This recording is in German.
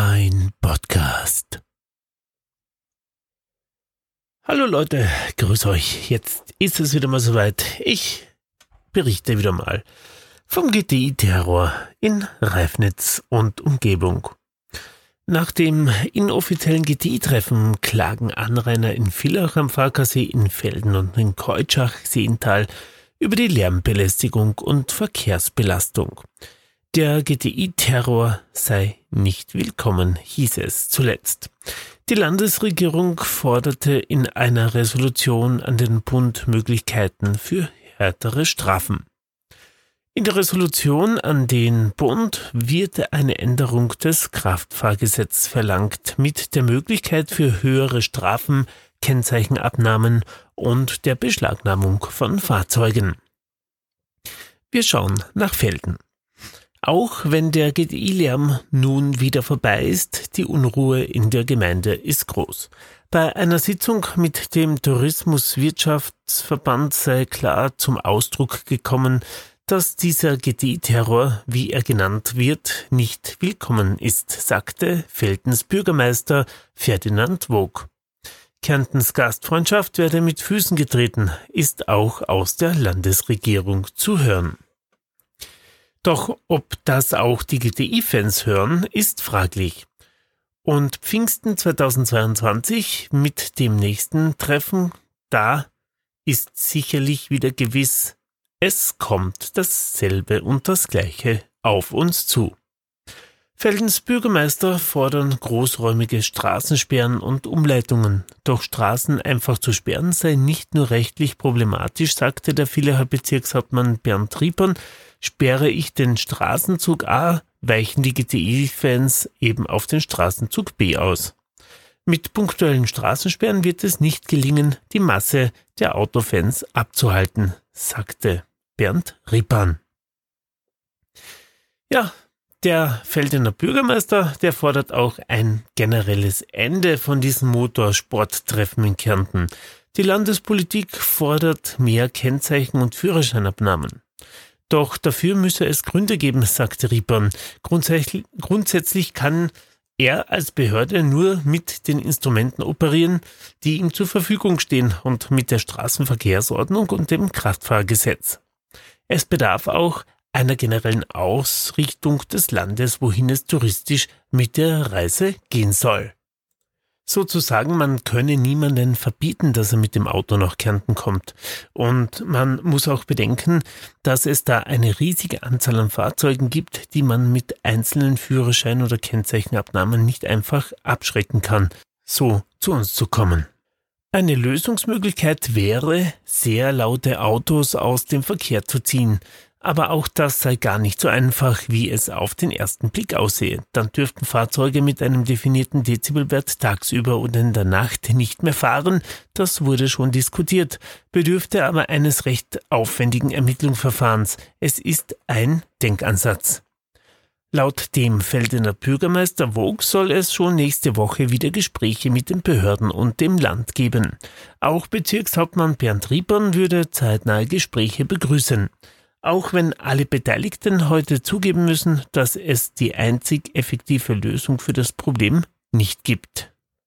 Dein Podcast. Hallo Leute, grüß euch. Jetzt ist es wieder mal soweit. Ich berichte wieder mal vom GTI-Terror in Reifnitz und Umgebung. Nach dem inoffiziellen GTI-Treffen klagen Anrainer in Villach am Farkasee, in Felden und in Keutschach-Seental über die Lärmbelästigung und Verkehrsbelastung. Der GTI-Terror sei nicht willkommen, hieß es zuletzt. Die Landesregierung forderte in einer Resolution an den Bund Möglichkeiten für härtere Strafen. In der Resolution an den Bund wird eine Änderung des Kraftfahrgesetzes verlangt mit der Möglichkeit für höhere Strafen, Kennzeichenabnahmen und der Beschlagnahmung von Fahrzeugen. Wir schauen nach Felden. Auch wenn der GDI-Lärm nun wieder vorbei ist, die Unruhe in der Gemeinde ist groß. Bei einer Sitzung mit dem Tourismuswirtschaftsverband sei klar zum Ausdruck gekommen, dass dieser GDI-Terror, wie er genannt wird, nicht willkommen ist, sagte Feldens Bürgermeister Ferdinand Wog. Kärntens Gastfreundschaft werde mit Füßen getreten, ist auch aus der Landesregierung zu hören. Doch ob das auch die GTI-Fans hören, ist fraglich. Und Pfingsten 2022 mit dem nächsten Treffen, da ist sicherlich wieder gewiss, es kommt dasselbe und das gleiche auf uns zu. Feldens Bürgermeister fordern großräumige Straßensperren und Umleitungen. Doch Straßen einfach zu sperren sei nicht nur rechtlich problematisch, sagte der Villacher Bezirkshauptmann Bernd Riepern. Sperre ich den Straßenzug A, weichen die GTI-Fans eben auf den Straßenzug B aus. Mit punktuellen Straßensperren wird es nicht gelingen, die Masse der Autofans abzuhalten, sagte Bernd Rippern. Ja, der Feldener Bürgermeister, der fordert auch ein generelles Ende von diesen Motorsporttreffen in Kärnten. Die Landespolitik fordert mehr Kennzeichen und Führerscheinabnahmen. Doch dafür müsse es Gründe geben, sagte Riepern. Grundsätzlich, grundsätzlich kann er als Behörde nur mit den Instrumenten operieren, die ihm zur Verfügung stehen und mit der Straßenverkehrsordnung und dem Kraftfahrgesetz. Es bedarf auch einer generellen Ausrichtung des Landes, wohin es touristisch mit der Reise gehen soll. Sozusagen, man könne niemanden verbieten, dass er mit dem Auto nach Kärnten kommt. Und man muss auch bedenken, dass es da eine riesige Anzahl an Fahrzeugen gibt, die man mit einzelnen Führerschein- oder Kennzeichenabnahmen nicht einfach abschrecken kann, so zu uns zu kommen. Eine Lösungsmöglichkeit wäre, sehr laute Autos aus dem Verkehr zu ziehen. Aber auch das sei gar nicht so einfach, wie es auf den ersten Blick aussehe. Dann dürften Fahrzeuge mit einem definierten Dezibelwert tagsüber und in der Nacht nicht mehr fahren. Das wurde schon diskutiert, bedürfte aber eines recht aufwendigen Ermittlungsverfahrens. Es ist ein Denkansatz. Laut dem Feldener Bürgermeister Vogt soll es schon nächste Woche wieder Gespräche mit den Behörden und dem Land geben. Auch Bezirkshauptmann Bernd Riepern würde zeitnahe Gespräche begrüßen auch wenn alle Beteiligten heute zugeben müssen, dass es die einzig effektive Lösung für das Problem nicht gibt.